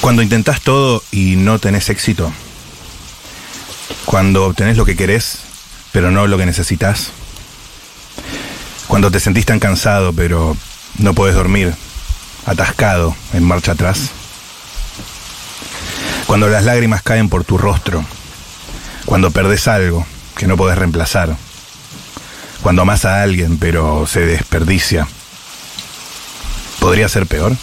Cuando intentás todo y no tenés éxito. Cuando obtenés lo que querés, pero no lo que necesitas. Cuando te sentís tan cansado, pero no podés dormir, atascado, en marcha atrás. Cuando las lágrimas caen por tu rostro. Cuando perdés algo que no podés reemplazar. Cuando amas a alguien, pero se desperdicia. ¿Podría ser peor?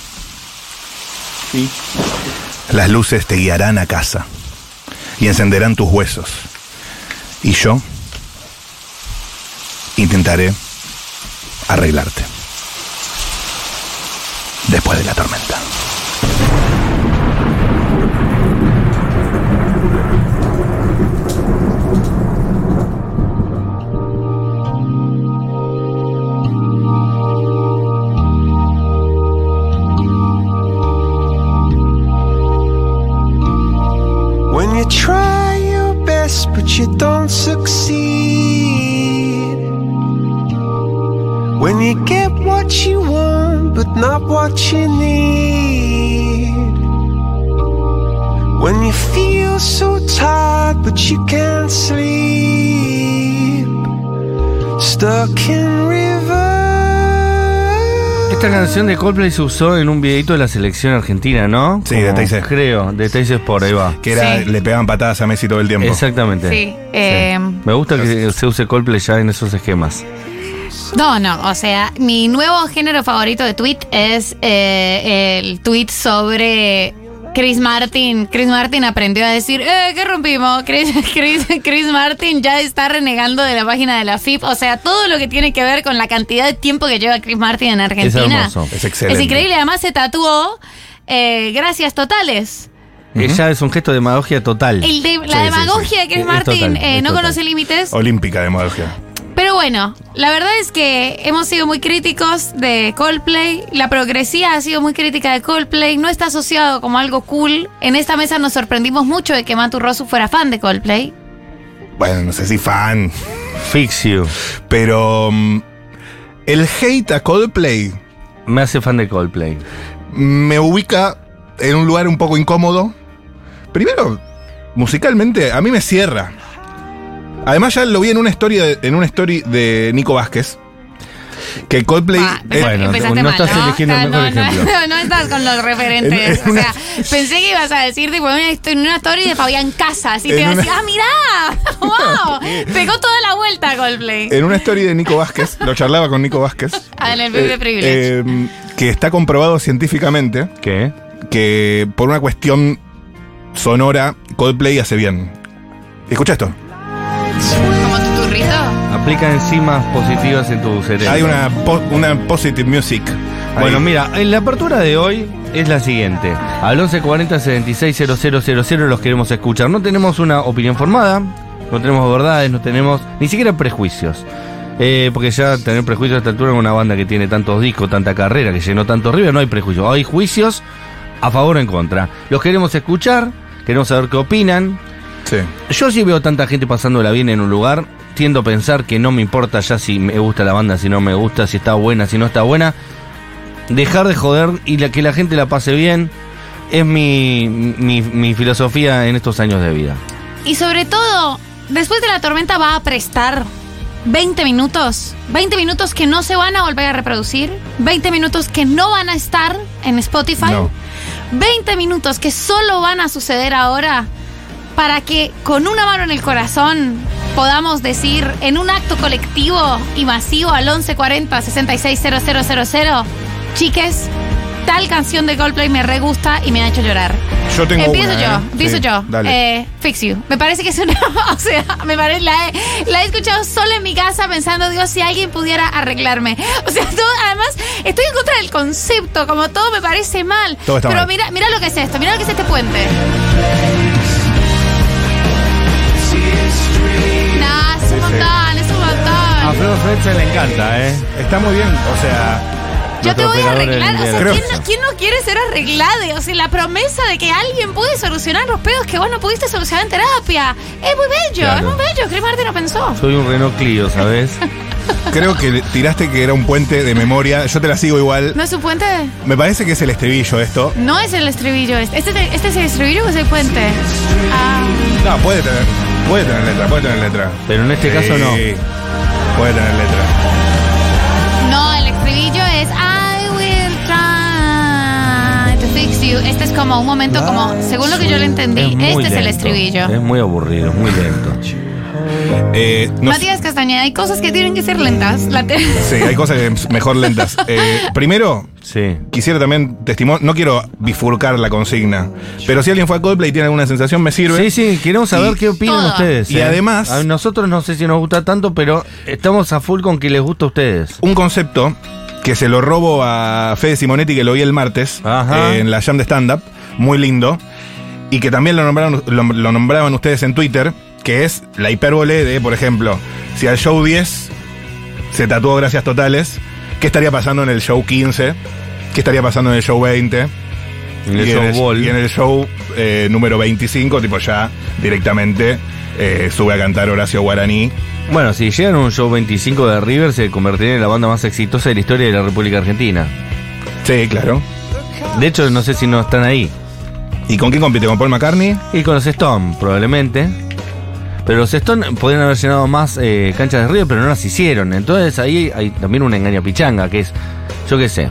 Las luces te guiarán a casa y encenderán tus huesos. Y yo intentaré arreglarte. Después de la tormenta. You don't succeed. When you get what you want but not what you need. When you feel so tired but you can't sleep. Stuck in reverse. Esta canción de Coldplay se usó en un videito de la selección argentina, ¿no? Sí, de Teis. Creo, de Teis Sport, ahí va. Que era, Sí. le pegaban patadas a Messi todo el tiempo. Exactamente. Sí. eh, Me gusta que se use Coldplay ya en esos esquemas. No, no, o sea, mi nuevo género favorito de tweet es eh, el tweet sobre Chris Martin. Chris Martin aprendió a decir, eh, ¿qué rompimos? Chris, Chris, Chris Martin ya está renegando de la página de la FIP. O sea, todo lo que tiene que ver con la cantidad de tiempo que lleva Chris Martin en Argentina. hermoso. Es excelente. Es increíble, además se tatuó eh, gracias totales. Eh, Ya es un gesto de demagogia total. El de- la sí, demagogia de Chris Es Martin total, eh, es no total. conoce límites. Olímpica de modalidad. Pero bueno, la verdad es que hemos sido muy críticos de Coldplay. La progresía ha sido muy crítica de Coldplay. No está asociado como algo cool. En esta mesa nos sorprendimos mucho de que Matu Rosu fuera fan de Coldplay. Bueno, no sé si fan, Fix you. pero mm, el hate a Coldplay Me hace fan de Coldplay. me ubica en un lugar un poco incómodo. Primero, musicalmente, a mí me cierra. Además, ya lo vi en una story de, en una story de Nico Vázquez. Que Coldplay. Ah, es- Bueno, empezaste no estás eligiendo el mejor no, ejemplo. No, no estás con los referentes. En- en o sea, pensé que ibas a decir tipo, en una, en una story de Fabián Casas. Y te iba a una- decir, ah, mirá, wow. Pegó toda la vuelta Coldplay. en una story de Nico Vázquez, lo charlaba con Nico Vázquez. Ah, en el de eh, Privilege. eh, que está comprobado científicamente ¿Qué? que por una cuestión sonora, Coldplay hace bien. Escucha esto. Como tu turrito. Aplica enzimas positivas en tu cerebro. Hay una, po- una positive music. ahí. Bueno, mira, en la apertura de hoy es la siguiente. Al 1140 760000 los queremos escuchar. No tenemos una opinión formada, no tenemos verdades, no tenemos ni siquiera prejuicios. Eh, porque ya tener prejuicios a esta altura en una banda que tiene tantos discos, tanta carrera, que llenó tanto River, no hay prejuicios. Hay juicios a favor o en contra. Los queremos escuchar, queremos saber qué opinan. Sí. Yo sí veo tanta gente pasándola bien en un lugar, tiendo a pensar que no me importa ya si me gusta la banda, si no me gusta, si está buena, si no está buena. Dejar de joder y la, que la gente la pase bien es mi, mi, mi filosofía en estos años de vida. Y sobre todo, después de la tormenta va a prestar 20 minutos. 20 minutos que no se van a volver a reproducir. 20 minutos que no van a estar en Spotify. No. 20 minutos que solo van a suceder ahora para que con una mano en el corazón podamos decir en un acto colectivo y masivo al 1140 660000 chiques, tal canción de Coldplay me re gusta y me ha hecho llorar. Yo tengo Empiezo una, yo, ¿eh? empiezo Sí, yo. Dale. Eh, Fix You. Me parece que es una. O sea, me parece. La he, la he escuchado sola en mi casa pensando, Dios, si alguien pudiera arreglarme. O sea, todo, además, estoy en contra del concepto, como todo me parece mal. Todo está Pero mal. mira, mira lo que es esto, mira lo que es este puente. Nah, es un montón, es un A montón. Flor Fetzer le encanta, ¿eh? Está muy bien, o sea. Yo te voy a arreglar. O sea, ¿quién no, quién no quiere ser arreglado? O sea, la promesa de que alguien puede solucionar los pedos que vos no pudiste solucionar en terapia. Es muy bello, Claro. es muy bello. Chris Martin lo pensó. Soy un Renault Clio, ¿sabes? Creo que tiraste que era un puente de memoria. Yo te la sigo igual. ¿No es un puente? Me parece que es el estribillo esto. No es el estribillo. Este, este, este es el estribillo o es el puente. Ah, No, puede tener. Puede tener letra, puede tener letra. Pero en este caso no. Sí, Puede tener letra. no, el estribillo es I will try to fix you. Este es como un momento como, según lo que yo le entendí, muy este es el lento. estribillo. Es muy aburrido, es muy lento. Eh, no Matías Castañeda, hay cosas que tienen que ser lentas. La te- sí, hay cosas que mejor lentas. Eh, primero, Sí. quisiera también testimonio. No quiero bifurcar la consigna, pero si alguien fue a Coldplay y tiene alguna sensación, me sirve. Sí, sí, queremos saber Y- qué opinan Todo. ustedes. Y ¿eh? además- A nosotros no sé si nos gusta tanto, pero estamos a full con que les gusta a ustedes. Un concepto que se lo robo a Fede Simonetti, que lo vi el martes eh, en la Jam de Stand Up, muy lindo, y que también lo nombraron, lo, lo nombraban ustedes en Twitter, que es la hipérbole de, por ejemplo, si al show 10 se tatuó gracias totales, ¿qué estaría pasando en el show 15? ¿Qué estaría pasando en el show 20? En el y, show en el, Ball. y en el show eh, número 25, tipo ya directamente eh, sube a cantar Horacio Guaraní. Bueno, si llegan a un show 25 de River, se convertiría en la banda más exitosa de la historia de la República Argentina. Sí, claro. De hecho, no sé si no están ahí. ¿Y con quién compite? ¿Con Paul McCartney? Y con los Stone, probablemente. Pero los Stone podrían haber llenado más eh, canchas de River, pero no las hicieron. Entonces ahí hay también una engaña pichanga, que es, yo qué sé,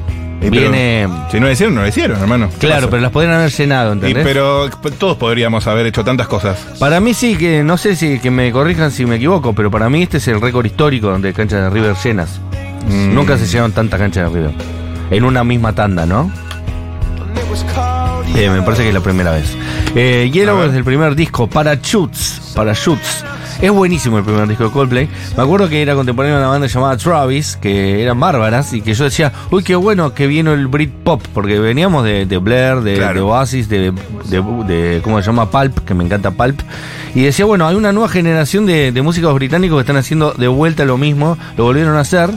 Y pero- viene... Si no lo hicieron, no lo hicieron, hermano. ¿Qué Claro, pasa? pero las podrían haber llenado, Y ¿entendés? pero p- todos podríamos haber hecho tantas cosas. Para mí sí, que no sé si que me corrijan si me equivoco, pero para mí este es el récord histórico de canchas de River llenas. Mm. Nunca se llenaron tantas canchas de River. En una misma tanda, ¿no? Eh, me parece que es la primera vez. Eh, Yellow es el primer disco, Parachutes. Parachutes. Es buenísimo el primer disco de Coldplay. Me acuerdo que era contemporáneo de una banda llamada Travis, que eran bárbaras, y que yo decía, uy, qué bueno que vino el Britpop, porque veníamos de, de Blair, de, Claro. de Oasis, de, de, ¿cómo se llama? Pulp, que me encanta Pulp. Y decía, bueno, hay una nueva generación de, de músicos británicos que están haciendo de vuelta lo mismo, lo volvieron a hacer.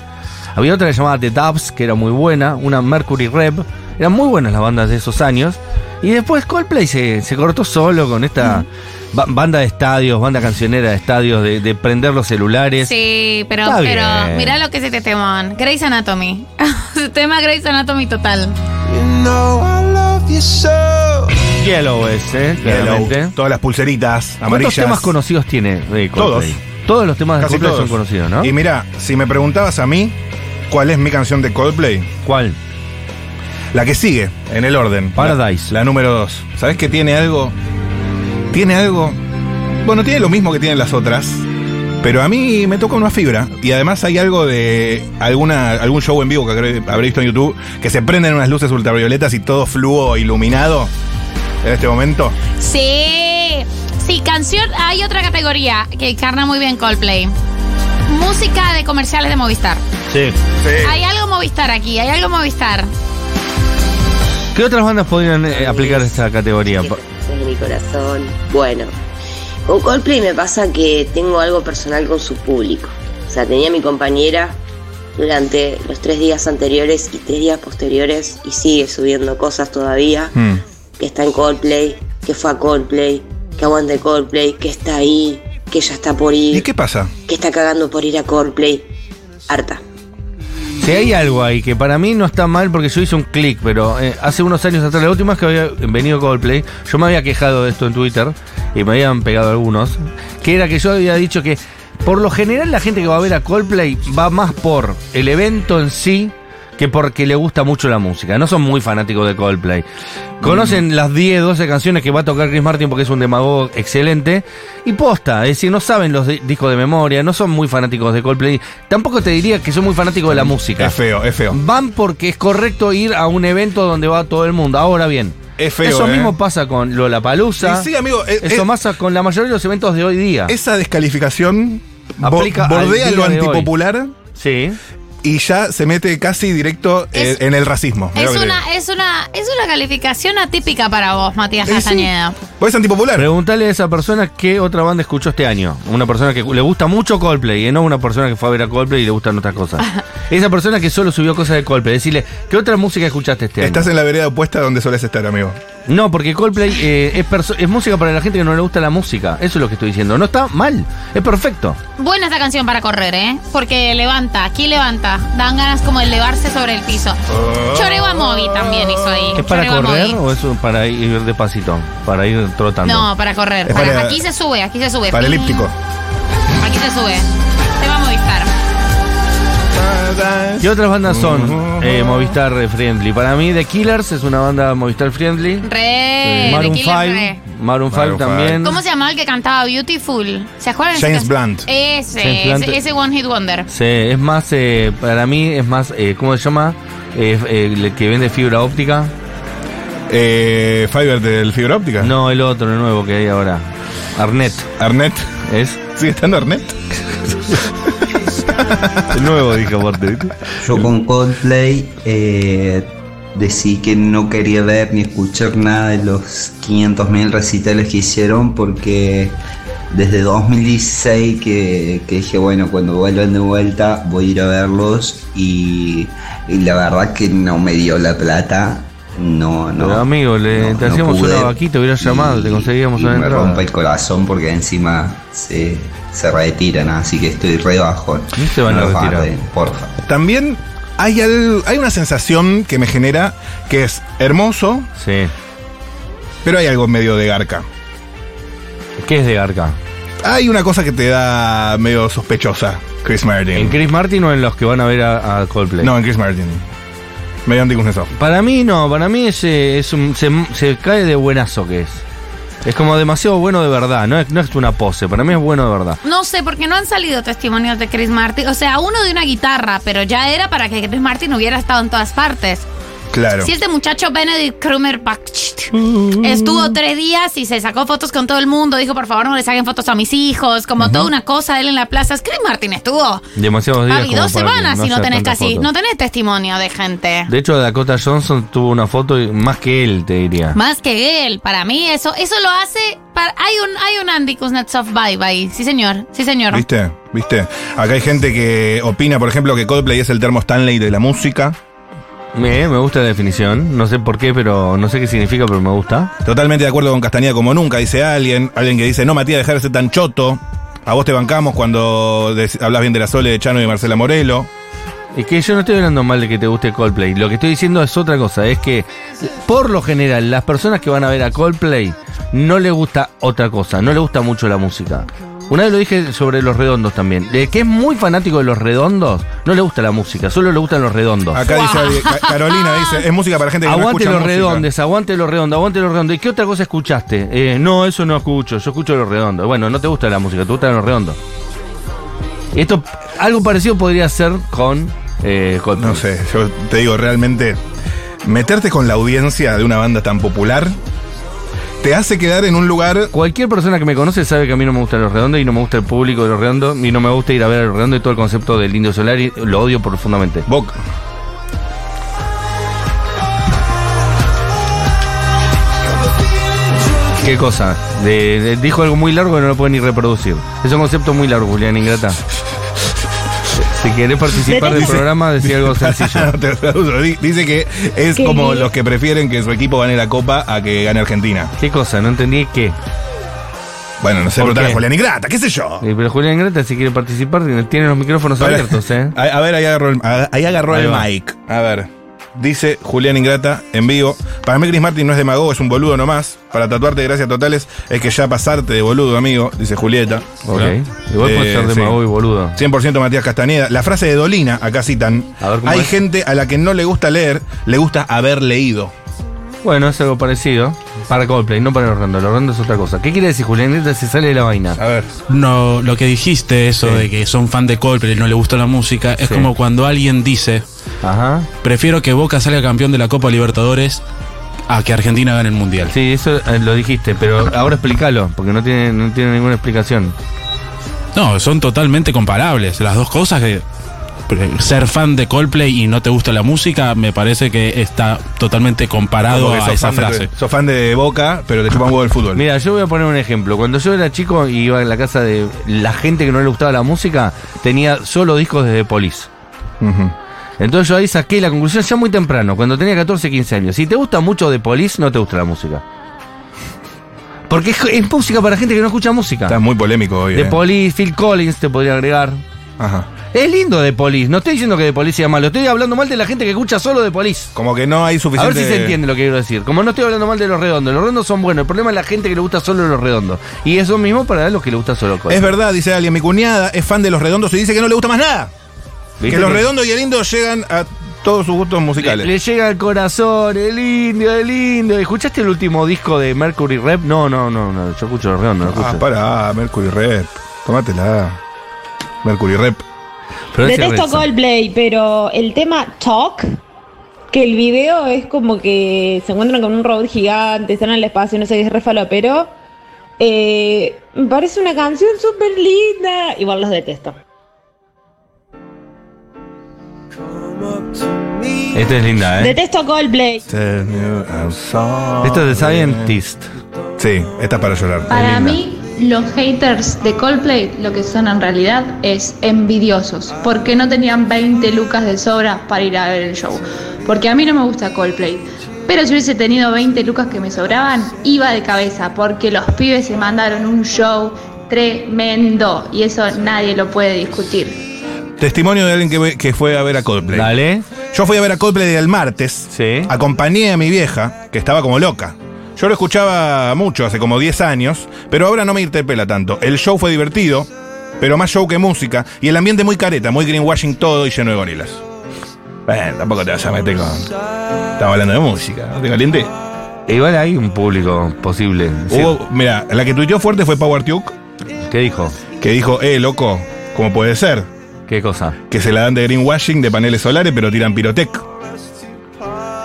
Había otra llamaba The Dubs, que era muy buena, una Mercury Rev. Eran muy buenas las bandas de esos años. Y después Coldplay se, se cortó solo con esta ba- banda de estadios, banda cancionera de estadios, de, de prender los celulares. Sí, pero, Está pero bien. mira lo que es este temón. Grey's Anatomy. Tema Grey's Anatomy total. You know I love you so. Yellow es, ¿eh? Yellow, todas las pulseritas ¿Cuántos amarillas. temas conocidos tiene Coldplay? Todos los temas de Casi Coldplay todos. son conocidos, ¿no? Y mira, si me preguntabas a mí cuál es mi canción de Coldplay, ¿Cuál? La que sigue, en el orden. Paradise. La, la número 2. ¿Sabes que tiene algo? Tiene algo. Bueno, tiene lo mismo que tienen las otras. Pero a mí me toca una fibra. Y además hay algo de alguna, algún show en vivo que habré habré visto en YouTube que se prenden unas luces ultravioletas y todo fluo iluminado en este momento. Sí, sí, canción. Hay otra categoría que encarna muy bien Coldplay. Música de comerciales de Movistar. Sí. Hay algo Movistar aquí, hay algo Movistar. ¿Qué otras bandas podrían eh, aplicar esta categoría? de mi corazón. Bueno, con Coldplay me pasa que tengo algo personal con su público. O sea, tenía a mi compañera durante los tres días anteriores y tres días posteriores y sigue subiendo cosas todavía. Hmm. Que está en Coldplay, que fue a Coldplay, que aguante Coldplay, que está ahí, que ya está por ir, ¿Y qué pasa? que está cagando por ir a Coldplay. Harta. Si hay algo ahí que para mí no está mal porque yo hice un clic, pero eh, hace unos años atrás, la última vez que había venido Coldplay, yo me había quejado de esto en Twitter y me habían pegado algunos, que era que yo había dicho que por lo general la gente que va a ver a Coldplay va más por el evento en sí que porque le gusta mucho la música. No son muy fanáticos de Coldplay. Conocen las 10, 12 canciones que va a tocar Chris Martin porque es un demagogo excelente. Y posta, es decir, no saben los di- discos de memoria, no son muy fanáticos de Coldplay. Tampoco te diría que son muy fanáticos de la música. Es feo, es feo. Van porque es correcto ir a un evento donde va todo el mundo. Ahora bien, Es feo. eso ¿eh? mismo pasa con Lollapalooza. Sí, sí, amigo. eh, Eso eh, pasa con la mayoría de los eventos de hoy día. Esa descalificación Aplica bordea lo antipopular Sí. Y ya se mete casi directo eh, Es- en el racismo. Es una, es una, es una calificación atípica para vos, Matías Eh, sí. Castañeda. Pues es antipopular. Preguntale a esa persona qué otra banda escuchó este año. Una persona que le gusta mucho Coldplay, y no una persona que fue a ver a Coldplay y le gustan otras cosas. esa persona que solo subió cosas de Coldplay. Decirle, ¿qué otra música escuchaste este Estás año? en la vereda opuesta donde sueles estar, amigo. No, porque Coldplay eh, es, música para la gente que no le gusta la música. Eso es lo que estoy diciendo. No está mal, es perfecto. Buena esta canción para correr, ¿eh? Porque levanta, aquí levanta. Dan ganas como de elevarse sobre el piso. Choreo Movi también hizo ahí. ¿Es para correr Movi. o es para ir despacito? Para ir trotando. No, para correr. Es Para- para- aquí se sube, aquí se sube. Para elíptico. Aquí se sube. Te va a Movistar. ¿Qué otras bandas son eh, Movistar Friendly? Para mí, The Killers es una banda Movistar Friendly. Re, de Maroon Killer 5, Re. Maroon 5 Maroon también. ¿Cómo se llamaba el que cantaba Beautiful? ¿Se acuerdan? de esa James canción? Blunt. Ese, James Blunt. ese, ese One Hit Wonder. Sí, es más, eh, para mí es más, eh, ¿cómo se llama? Eh, eh, el que vende fibra óptica. Eh, Fiverr del fibra óptica. No, el otro, el nuevo que hay ahora. Arnet. Arnet. ¿Es? ¿Sigue estando Arnet? Nuevo, dije aparte. Yo con Coldplay eh, decidí que no quería ver ni escuchar nada de los 500.000 recitales que hicieron porque desde 2016 que, que dije, bueno, cuando vuelvan de vuelta voy a ir a verlos y, y la verdad que no me dio la plata. No, no. Pero, amigo, le- te hacíamos una vaquita, hubieras llamado, te conseguíamos y una Me entrada. rompe el corazón porque encima se, se retiran, así que estoy re bajón. No se van a retirar. barden, porfa. También hay, al- hay una sensación que me genera que es hermoso, Sí. pero hay algo medio de garca. ¿Qué es de Garca? Hay una cosa que te da medio sospechosa, Chris Martin. ¿En Chris Martin o en los que van a ver a, a Coldplay? No, en Chris Martin. Medio anticuznetsov. Para mí no, para mí es, es un- se, se cae de buenazo que es. Es como demasiado bueno de verdad, no es, no es una pose, para mí es bueno de verdad. No sé, porque no han salido testimonios de Chris Martin. O sea, uno de una guitarra, pero ya era para que Chris Martin hubiera estado en todas partes. Claro. Si este muchacho Benedict Krummerbach estuvo tres días y se sacó fotos con todo el mundo, dijo por favor no le saquen fotos a mis hijos, como toda una cosa él en la plaza. Chris Martin estuvo. Demasiados días. Papi, dos semanas no haya tenés tantas casi, fotos. no tenés testimonio de gente. De hecho, Dakota Johnson tuvo una foto más que él, te diría. Más que él, para mí eso, eso lo hace. hay un, hay un Andy Kuznetsov vibe ahí. Sí, señor. Sí, señor. ¿Viste? ¿Viste? Acá hay gente que opina, por ejemplo, que Coldplay es el termo Stanley de la música. Me, me gusta la definición, no sé por qué, pero no sé qué significa, pero me gusta. Totalmente de acuerdo con Castañeda como nunca, dice alguien. Alguien que dice, no, Matías, dejar de ser tan choto. A vos te bancamos cuando hablas bien de la Sole, de Chano y de Marcela Morelo. Es que yo no estoy hablando mal de que te guste Coldplay. Lo que estoy diciendo es otra cosa. Es que, por lo general, las personas que van a ver a Coldplay no les gusta otra cosa. No les gusta mucho la música. Una vez lo dije sobre los redondos también. De que es muy fanático de los redondos, no le gusta la música. Solo le gustan los redondos. Acá dice Carolina, dice, es música para gente que Aguante no los escucha música. redondos, aguante los redondos, aguante los redondos. ¿Y qué otra cosa escuchaste? Eh, no, eso no escucho, yo escucho los redondos. Bueno, no te gusta la música, te gustan los redondos. Esto, algo parecido podría ser con eh. No sé, yo te digo, realmente, meterte con la audiencia de una banda tan popular te hace quedar en un lugar. Cualquier persona que me conoce sabe que a mí no me gustan los redondos y no me gusta el público de los redondos y no me gusta ir a ver a los redondos y todo el concepto del indio solar y lo odio profundamente. Boca. ¿Qué cosa? De- de- dijo algo muy largo que no lo puede ni reproducir. Es un concepto muy largo, Julián Ingrata. Si querés participar del programa, decía algo sencillo. Dice que es como los que prefieren que su equipo gane la copa a que gane Argentina. ¿Qué cosa? No entendí qué. Bueno, no sé, ¿Por preguntar a qué? Julián Ingrata, qué sé yo. Pero Julián Ingrata, si quiere participar, tiene los micrófonos A ver, abiertos, ¿eh? A, a ver, ahí agarró el, a- ahí agarró Ahí el mic. A ver. Dice Julián Ingrata en vivo. Para mí Chris Martin no es demagogo, es un boludo nomás. Para tatuarte de gracias totales es que ya pasarte de boludo, amigo, dice Julieta. Ok. Igual puede Eh, ser sí. demagogo y boludo. 100% Matías Castañeda. La frase de Dolina, acá citan. A ver, ¿cómo Hay es? gente a la que no le gusta leer, le gusta haber leído. Bueno, es algo parecido. Para Coldplay, no para el Orlando. El Orlando es otra cosa. ¿Qué quiere decir Julián? Se sale de la vaina. A ver. No, lo que dijiste, eso Sí. de que son fan de Coldplay y no le gustó la música, es Sí. como cuando alguien dice, Ajá. prefiero que Boca salga campeón de la Copa Libertadores a que Argentina gane el Mundial. Sí, eso eh, lo dijiste, pero ahora explícalo, porque no tiene, no tiene ninguna explicación. No, son totalmente comparables. Las dos cosas que ser fan de Coldplay y no te gusta la música, me parece que está totalmente comparado a esa fan de- frase. sos fan de Boca, pero te chupa un huevo el fútbol. Mira, yo voy a poner un ejemplo. Cuando yo era chico y iba en la casa de la gente que no le gustaba la música, tenía solo discos de The Police. Entonces yo ahí saqué la conclusión ya muy temprano, cuando tenía 14, 15 años. Si te gusta mucho The Police, no te gusta la música. Porque es, es música para gente que no escucha música. Estás muy polémico hoy. The eh. Police, Phil Collins te podría agregar. Ajá. Es lindo The Police, no estoy diciendo que The Police sea malo, estoy hablando mal de la gente que escucha solo The Police. Como que no hay A suficiente. ver si se entiende lo que quiero decir. Como no estoy hablando mal de los redondos, los redondos son buenos, el problema es la gente que le gusta solo los redondos. Y eso mismo para los que le gusta solo Coldplay. Es verdad, dice alguien. Mi cuñada es fan de los redondos y dice que no le gusta más nada. ¿Viste Que los que redondos y el indio llegan a todos sus gustos le, musicales. le llega al corazón, el indio, el indio. ¿Escuchaste el último disco de Mercury Rep? No, no, no, no. Yo escucho los redondos, no ah, escucho. para, Mercury Rep. Tómatela. Mercury Rep. Detesto. Coldplay, pero el tema Talk, que el video es como que se encuentran con un robot gigante, están en el espacio, no sé qué es refalo, pero eh, me parece una canción súper linda. Igual los detesto. Esta es linda, ¿eh? Detesto Coldplay. Esto es de Scientist. Sí, esta es para llorar. Para mí, los haters de Coldplay lo que son en realidad es envidiosos, porque no tenían 20 lucas de sobra para ir a ver el show. Porque a mí no me gusta Coldplay. Pero si hubiese tenido 20 lucas que me sobraban, iba de cabeza, porque los pibes se mandaron un show tremendo y eso nadie lo puede discutir. Testimonio de alguien que, fue a ver a Coldplay. Dale. Yo fui a ver a Coldplay el martes. Sí. Acompañé a mi vieja, que estaba como loca. Yo lo escuchaba mucho, hace como 10 años, pero ahora no me interpela tanto. El show fue divertido, pero más show que música, y el ambiente muy careta, muy greenwashing todo y lleno de gorilas. Bueno, tampoco te vas a meter con... Estamos hablando de música, ¿no te caliente? Igual hay un público posible. Sí. Hubo, mira, la que tuiteó fuerte fue Power Tuke, ¿Qué dijo? que dijo, eh, loco, ¿cómo puede ser? ¿Qué cosa? Que se la dan de greenwashing de paneles solares, pero tiran pirotec.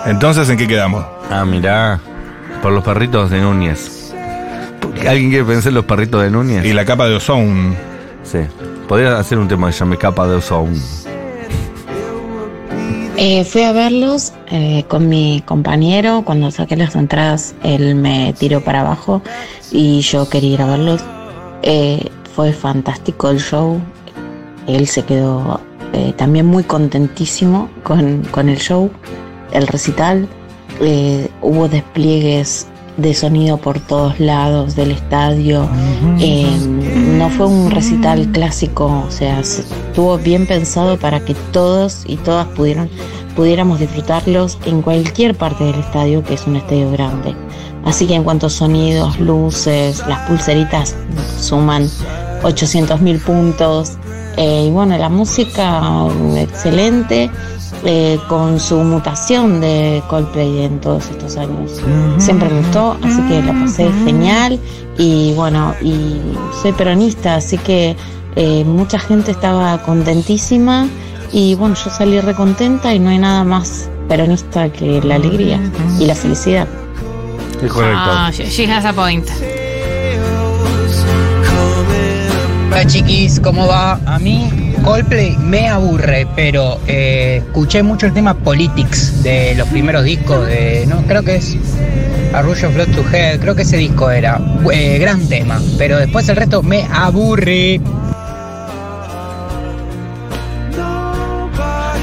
Entonces, ¿en qué quedamos? Ah, mirá. Por los perritos de Núñez. ¿Alguien quiere pensar en los perritos de Núñez? Y la capa de ozón. Sí. Podría hacer un tema que se llame Capa de Ozone. Eh, fui a verlos eh, con mi compañero. Cuando saqué las entradas, él me tiró para abajo y yo quería ir a verlos. Eh, fue fantástico el show. Él se quedó eh, también muy contentísimo con, con el show, el recital. Eh, hubo despliegues de sonido por todos lados del estadio. Eh, no fue un recital clásico, o sea, se- estuvo bien pensado para que todos y todas pudieran, pudiéramos disfrutarlos en cualquier parte del estadio, que es un estadio grande. Así que en cuanto a sonidos, luces, las pulseritas suman 800.000 puntos. Eh, y bueno, la música excelente eh, con su mutación de Coldplay en todos estos años. Siempre me gustó, así que la pasé genial. Y bueno, y soy peronista, así que eh, mucha gente estaba contentísima. Y bueno, yo salí recontenta y no hay nada más peronista que la alegría y la felicidad. Es correcto. Ah, she she has a point. Hola chiquis, ¿cómo va? A mí Coldplay me aburre, pero eh, escuché mucho el tema Politics de los primeros discos de, no, creo que es A Rush of Blood to Head, creo que ese disco era, eh, gran tema, pero después el resto me aburre.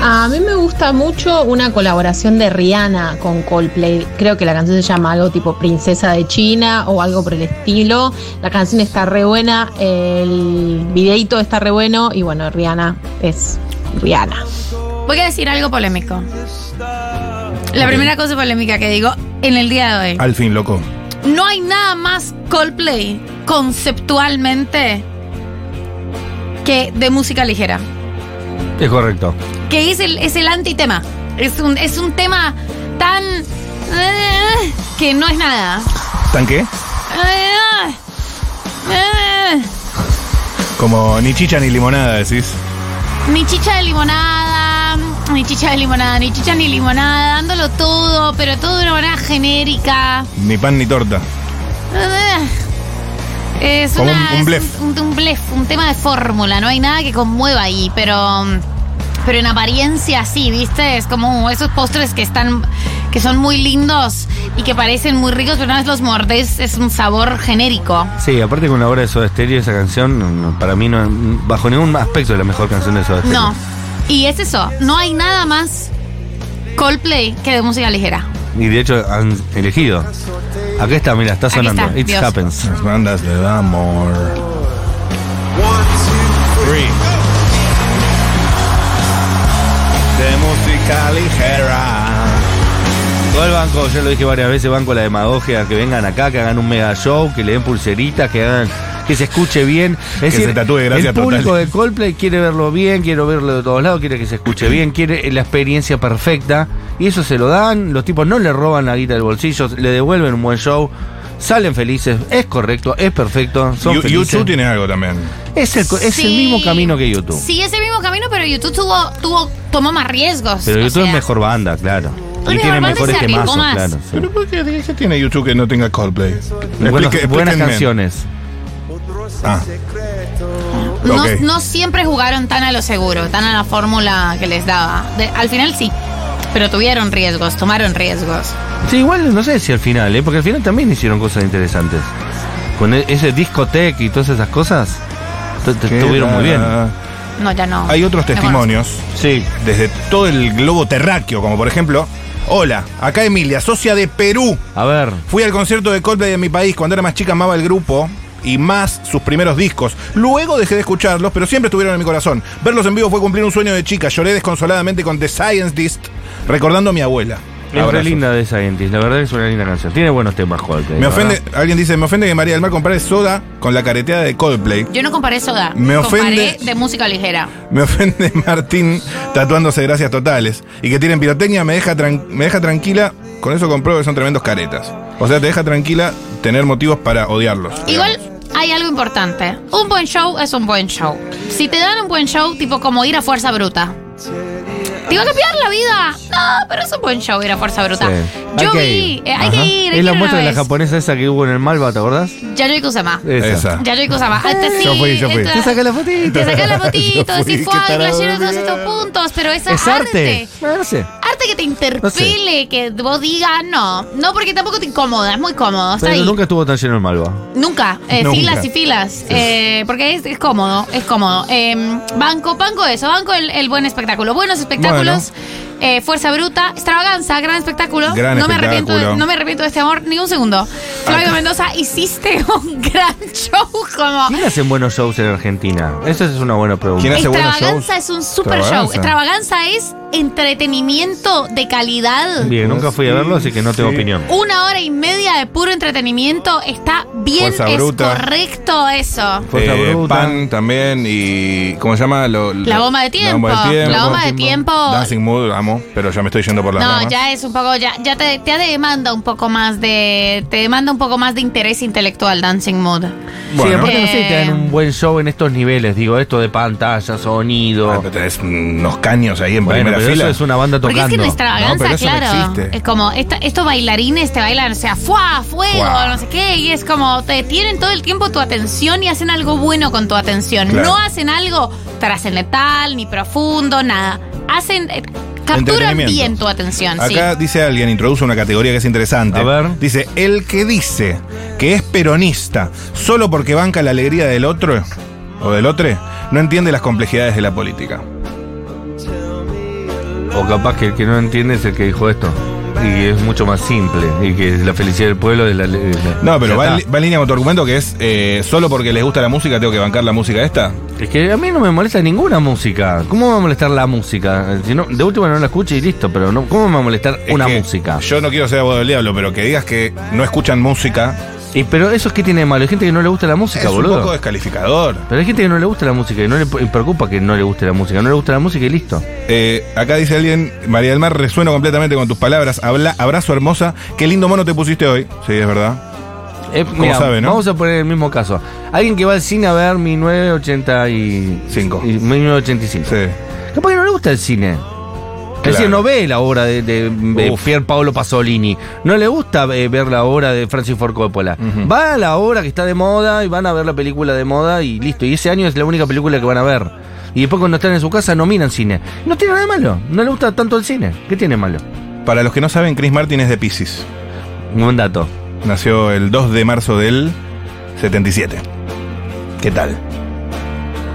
A mí me gusta mucho una colaboración de Rihanna con Coldplay. Creo que la canción se llama algo tipo Princesa de China o algo por el estilo. La canción está re buena, el videito está re bueno y bueno, Rihanna es Rihanna. Voy a decir algo polémico. La primera cosa polémica que digo en el día de hoy. Al fin, loco. No hay nada más Coldplay conceptualmente que de música ligera. Es correcto. Que es el, es el antitema. Es un, es un tema tan. eh, que no es nada. ¿Tan qué? Eh, eh, Como ni chicha ni limonada, decís. Ni chicha de limonada, ni chicha de limonada, ni chicha ni limonada, dándolo todo, pero todo de una manera genérica. Ni pan ni torta. Es, Como una- un- un es blef. Un, un blef, un tema de fórmula, no hay nada que conmueva ahí, pero mm, pero en apariencia sí, ¿viste? Es como esos postres que están, que son muy lindos y que parecen muy ricos, pero una vez los mordes es un sabor genérico. Sí, aparte con la obra de Soda Stereo, esa canción, para mí no, bajo ningún aspecto es la mejor canción de Soda Stereo. No. Y es eso, no hay nada más Coldplay que de música ligera. Y de hecho han elegido. Acá está, mira, está sonando. está, It Dios. happens. Las bandas de amor. Three. De música ligera. Todo el banco, ya lo dije varias veces, banco la demagogia, que vengan acá, que hagan un mega show, que le den pulseritas, que hagan, que se escuche bien. Es Que decir, se tatúe gracias el público totales. de Coldplay quiere verlo bien, quiere verlo de todos lados, quiere que se escuche bien, quiere la experiencia perfecta. Y eso se lo dan, los tipos no le roban la guita del bolsillo, le devuelven un buen show. Salen felices, es correcto, es perfecto, son felices. YouTube tiene algo también. Es el, es el mismo camino que YouTube. Sí, ese mismo camino, pero YouTube tuvo, tuvo, tomó más riesgos. Pero YouTube es mejor banda, claro. Pero Y tiene mejores temazos, más. claro. sí. Pero ¿por qué, qué tiene YouTube que no tenga Coldplay? Explique- buenas canciones. Ah, No, no siempre jugaron tan a lo seguro, tan a la fórmula que les daba. De- al final sí, pero tuvieron riesgos, tomaron riesgos. Sí, igual no sé si al final, ¿eh? porque al final también hicieron cosas interesantes. Con e- ese discotec y todas esas cosas, estuvieron muy bien. No, ya no. Hay otros testimonios Sí. desde todo el globo terráqueo, como por ejemplo, hola, acá Emilia, socia de Perú. A ver, Fui al concierto de Coldplay en mi país. Cuando era más chica amaba el grupo y más sus primeros discos. Luego dejé de escucharlos, pero siempre estuvieron en mi corazón. Verlos en vivo fue cumplir un sueño de chica. Lloré desconsoladamente con The Scientist, recordando a mi abuela. Es re linda de Scientist, la verdad es una linda canción. Tiene buenos temas, Coldplay. Me ofende, verdad. alguien dice, me ofende que María del Mar compare soda con la careteada de Coldplay. Yo no comparé soda. Me ofende- Comparé de música ligera. Me ofende Martín tatuándose gracias totales. Y que tienen pirotecnia me deja, tran- me deja tranquila. Con eso compruebo que son tremendos caretas. O sea, te deja tranquila tener motivos para odiarlos. Igual hay algo importante. Un buen show es un buen show. Si te dan un buen show, tipo como ir a Fuerza Bruta. ¿Te iba a cambiar la vida? No, pero es un buen show ir a Fuerza Bruta. Sí. Yo Hay que vi, ir. eh, hay Ajá. que ir, Es la que muestra de la japonesa esa que hubo en el Malva, ¿te acordás? Yayoi Kusama. Esa. Yayoi Kusama. Este sí, Yo fui, yo fui. entra- Te saqué la fotito. Te saqué la fotito, decís, fue, flasheros todos estos puntos, pero esa Es arte. Bueno, no sé. Que te interpele, que vos digas, no. No, porque tampoco te incomoda, es muy cómodo. Está Pero ahí. nunca estuvo tan lleno el Malva. Nunca, eh, Nunca. filas y filas, eh, porque es, es cómodo, es cómodo. Eh, banco, banco eso, banco el, el buen espectáculo. Buenos espectáculos, eh, Fuerza Bruta, Extravaganza, gran espectáculo. Gran no, me arrepiento de, no me arrepiento de este amor ni un segundo. Flavio Mendoza, hiciste un gran show como... ¿Quién hace buenos shows en Argentina? Esa es una buena pregunta. ¿Quién hace buenos Extravaganza shows? es un super show. Extravaganza. Extravaganza es entretenimiento de calidad. Bien, nunca fui a verlo, así que no tengo Sí. opinión. Una hora y media de puro entretenimiento. Está bien, Fuerza es Bruta. correcto eso. Fuerza Eh, Bruta. Pan también y. ¿Cómo se llama? Lo- La lo- bomba de tiempo. La bomba de tiempo. La bomba de tiempo. Dancing Mood, amo, pero ya me estoy yendo por las No, ramas. ya es un poco, ya, ya te, te demanda un poco más de, te demanda un poco más de interés intelectual Dancing Mood. Sí, Bueno. aparte no sé, te dan un buen show en estos niveles, digo, esto de pantalla, sonido. Ah, pero tenés unos caños ahí en bueno, primera pero fila. eso es una banda Porque es tocando. que en extravaganza, no claro. es como esta- estos bailarines te bailan, o sea, ¡fuá! fuego, no sé qué, y es como te tienen todo el tiempo tu atención y hacen algo bueno con tu atención. Claro. No hacen algo trascendental ni profundo, nada. Hacen eh, capturan bien tu atención, sí. Acá dice alguien, introduce una categoría que es interesante. A ver. Dice, el que dice que es peronista solo porque banca la alegría del otro o del otro, no entiende las complejidades de la política. O capaz que el que no entiende es el que dijo esto. Y es mucho más simple. Y que la felicidad del pueblo es la. la- No, pero va, va en línea con tu argumento que es eh, solo porque les gusta la música tengo que bancar la música esta. Es que a mí no me molesta ninguna música. ¿Cómo me va a molestar la música? Si no, de última no la escuche y listo, pero no, ¿cómo me va a molestar Es una música? Yo no quiero ser abogado del diablo, pero que digas que no escuchan música Y, pero eso es que tiene de malo. Hay gente que no le gusta la música, es un boludo. poco descalificador. Pero hay gente que no le gusta la música y no le pre- preocupa que no le guste la música. No le gusta la música y listo. Eh, acá dice alguien, María del Mar, resueno completamente con tus palabras. Habla, abrazo hermosa. Qué lindo mono te pusiste hoy. Sí, es verdad. Eh, ¿Cómo mira, sabe, no? Vamos a poner el mismo caso. Alguien que va al cine a ver 1985. Y 1985. Sí. Capaz que no le gusta el cine. Es decir, no ve la obra de, de. Pier Paolo Pasolini. No le gusta eh, ver la obra de Francis Ford Coppola. Va a la obra que está de moda y van a ver la película de moda y listo. Y ese año es la única película que van a ver. y después cuando están en su casa no miran cine. No tiene nada de malo, no le gusta tanto el cine. ¿Qué tiene malo? Para los que no saben, Chris Martin es de Pisces. Un buen dato. Nació el 2 de marzo del 77. ¿Qué tal?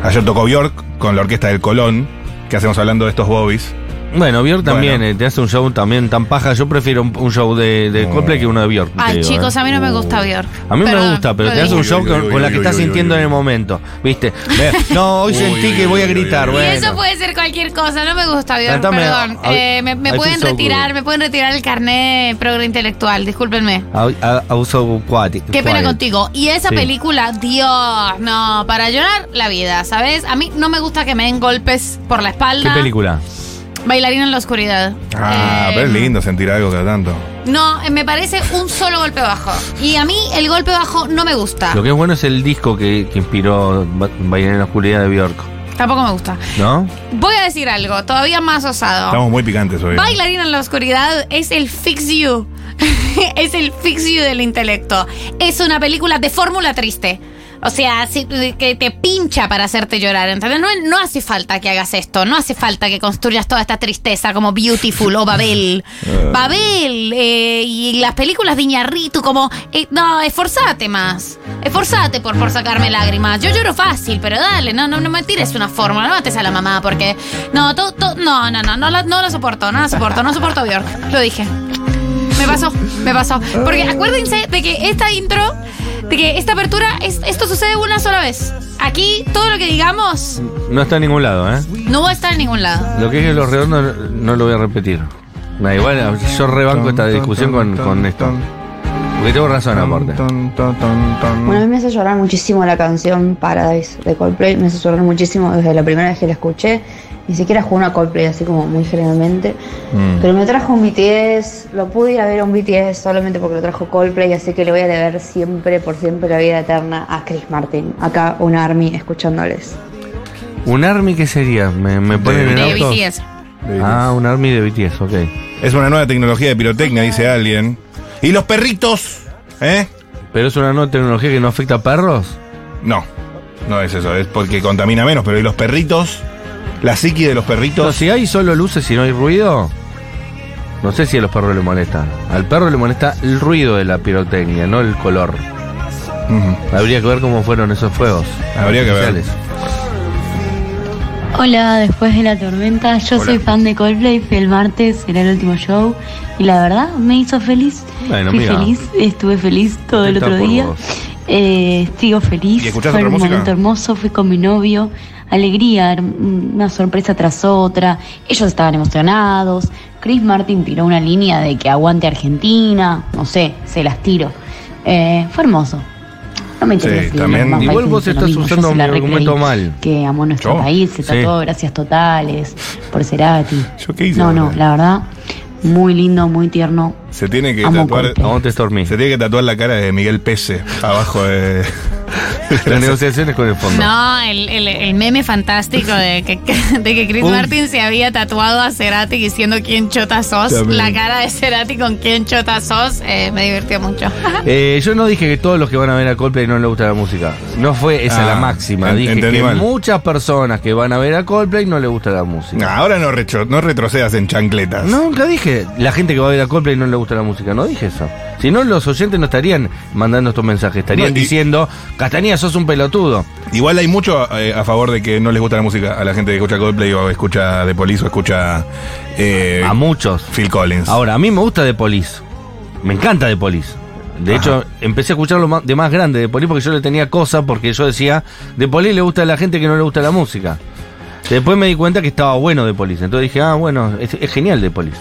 Ayer tocó Bjork con la orquesta del Colón, que hacemos hablando de estos bobbies. Bueno, Björk también Bueno. eh, te hace un show también tan paja. Yo prefiero un, un show de, de Coldplay que uno de Björk. Ay, digo, chicos, eh. a mí no me gusta Bjork. A mí me Perdón, gusta, pero te hace un show con, con la que estás sintiendo en el momento. ¿Viste? No, hoy sentí que voy a gritar. Y Bueno. eso puede ser cualquier cosa, no me gusta Cantame, perdón. a- Eh, me me pueden retirar, me pueden retirar el carnet progre intelectual, discúlpenme. A- a- Abuso aquatic. Qué pena contigo. Y esa Sí. película, Dios, no, para llorar la vida, ¿sabes? A mí no me gusta que me den golpes por la ¿Qué espalda. película? Bailarina en la oscuridad. Ah, Eh, pero es lindo sentir algo cada tanto. No, eh, me parece un solo golpe bajo. Y a mí el golpe bajo no me gusta. Lo que es bueno es el disco que, que inspiró Ba- Bailar en la oscuridad de Björk. Tampoco me gusta. ¿No? Voy a decir algo, todavía más osado. Estamos muy picantes hoy. Bailarina en la oscuridad es el fix you. es el fix you del intelecto. Es una película de fórmula triste. O sea, si- que te pincha para hacerte llorar, ¿entendés? No, no hace falta que hagas esto, no hace falta que construyas toda esta tristeza como Beautiful o Babel. Babel eh, y las películas de Iñarritu como... eh, no, esforzate más. Esforzate por, por sacarme lágrimas. Yo lloro fácil, pero dale, no, no, no me tires una fórmula, no mates a la mamá porque... No, to- to- no, no, no, no, la, no la soporto, no la soporto, no soporto Bjork. Lo dije. Me pasó, me pasó. Porque acuérdense de que esta intro, de que esta apertura, es- esto sucede una sola vez. Aquí todo lo que digamos No está en ningún lado, ¿eh? no va a estar en ningún lado. Lo que es los redondos no lo voy a repetir. Da igual, yo rebanco esta discusión con, con esto. Porque tengo razón aparte. Bueno, a mí me hace llorar muchísimo la canción Paradise de Coldplay, me hace llorar muchísimo desde la primera vez que la escuché. Ni siquiera jugué una Coldplay así como muy generalmente. Mm. Pero me trajo un BTS, lo pude ir a ver a un BTS solamente porque lo trajo Coldplay, así que le voy a deber siempre, por siempre, la vida eterna a Chris Martin. Acá un Army escuchándoles. ¿Un army qué sería? ¿Me, me ponen en De autos? BTS. Ah, un army de BTS, ok. Es una nueva tecnología de pirotecnia, dice alguien. ¿Y los perritos? ¿Eh? ¿Pero es una nueva tecnología que no afecta a perros? No, no es eso, es porque contamina menos, pero ¿y los perritos? La psiqui de los No, perritos. si hay solo luces y no hay ruido, no sé si a los perros le molesta. Al perro le molesta el ruido de la pirotecnia, no el color. Habría que ver cómo fueron esos fuegos. Habría que ver. Hola, después de la tormenta, yo Hola. soy fan de Coldplay, fui el martes, era el último show y la verdad me hizo feliz. Bueno, fui mira. feliz, estuve feliz todo el otro día. Eh, sigo feliz, ¿Y fue otra un música? momento hermoso, fui con mi novio, alegría, una sorpresa tras otra, ellos estaban emocionados, Chris Martin tiró una línea de que aguante Argentina, no sé, se las tiro. Eh, fue hermoso. No me interesa Sí, también- demás Igual vos estás mismo, usando mi argumento mal. que amó nuestro Yo. país, se Sí. tatuó gracias totales por Cerati. ¿Yo qué hice? No, no, la verdad, muy lindo, muy tierno. Se tiene que Amo tatuar. Stormy. Se tiene que tatuar la cara de Miguel Pese abajo de. Las negociaciones con el fondo. No, el, el- el meme fantástico de que, de que Chris Martin se había tatuado a Cerati diciendo quién chota sos. También. La cara de Cerati con quién chota sos eh, me divirtió mucho. Eh, yo no dije que todos los que van a ver a Coldplay no les gusta la música. No fue esa Ah, la máxima. en- Dije que mal. muchas personas que van a ver a Coldplay no les gusta la música. Nah, ahora no, recho- no retrocedas en chancletas. Nunca dije, la gente que va a ver a Coldplay no le gusta la música, no dije eso. Si no, los oyentes no estarían mandando estos mensajes, estarían No, y- diciendo, Castañeda, sos un pelotudo. Igual hay mucho eh, a favor de que no les gusta la música a la gente que escucha Coldplay o escucha The Police o escucha eh, A muchos. Phil Collins. Ahora, a mí me gusta The Police. Me encanta The Police. De Ajá. hecho, empecé a escucharlo de más grande de Police porque yo le tenía cosa porque yo decía, The Police le gusta a la gente que no le gusta la música. Después me di cuenta que estaba bueno The Police. Entonces dije, ah, bueno, es, es genial The Police.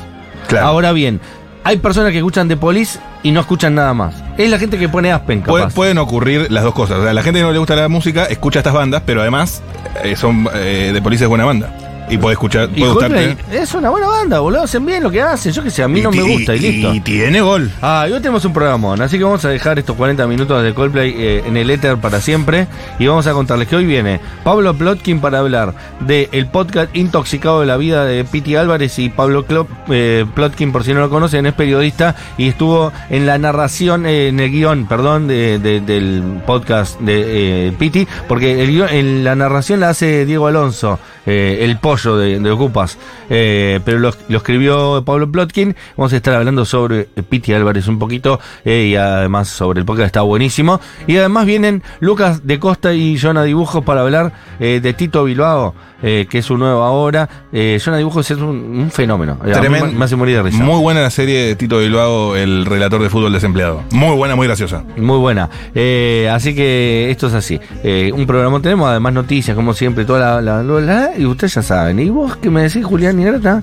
Claro. Ahora bien, hay personas que escuchan The Police y no escuchan nada más. Es la gente que pone Aspen, capaz. pueden ocurrir las dos cosas. O sea, la gente que no le gusta la música escucha estas bandas, pero además eh, son eh, The Police es buena banda. Y podés escuchar, Y puede Coldplay gustarte. es una buena banda, boludo. Hacen bien lo que hacen. Yo que sé, a mí no me gusta y, listo. Y tiene gol. Ah, y hoy tenemos un programón, así que vamos a dejar estos 40 minutos de Coldplay eh, en el éter para siempre y vamos a contarles que hoy viene Pablo Plotkin para hablar del el podcast Intoxicado de la vida de Piti Álvarez y Pablo eh, Plotkin, por si no lo conocen, es periodista y estuvo en la narración, eh, en el guion, perdón, de- de- del podcast de eh, Piti, porque el guión- en la narración la hace Diego Alonso, eh, el de, Ocupas, eh, pero lo, lo escribió Pablo Plotkin. Vamos a estar hablando sobre Piti Álvarez un poquito eh, y además sobre el podcast está buenísimo. Y además vienen Lucas de Costa y Jonah Dibujos para hablar eh, de Tito Bilbao, eh, que es su nueva obra. Eh, Jonah Dibujos es un, un fenómeno. Tremendo. me- hace morir de risa. Muy buena la serie de Tito Bilbao, el relator de fútbol desempleado. Muy buena, muy graciosa. Muy buena. Eh, así que esto es así. Eh, un programa tenemos, además noticias, como siempre, toda la, la- la- la- y ustedes ya saben. ¿Y vos qué me decís, Julián Nigrata?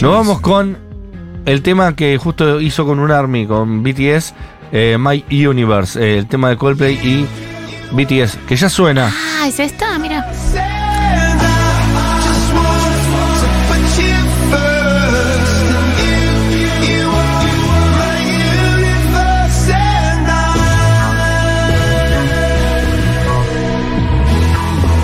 Nos vamos con el tema que justo hizo con un Army, con BTS, eh, My Universe, eh, el tema de Coldplay y BTS, que ya suena. Ah, es esta, mira.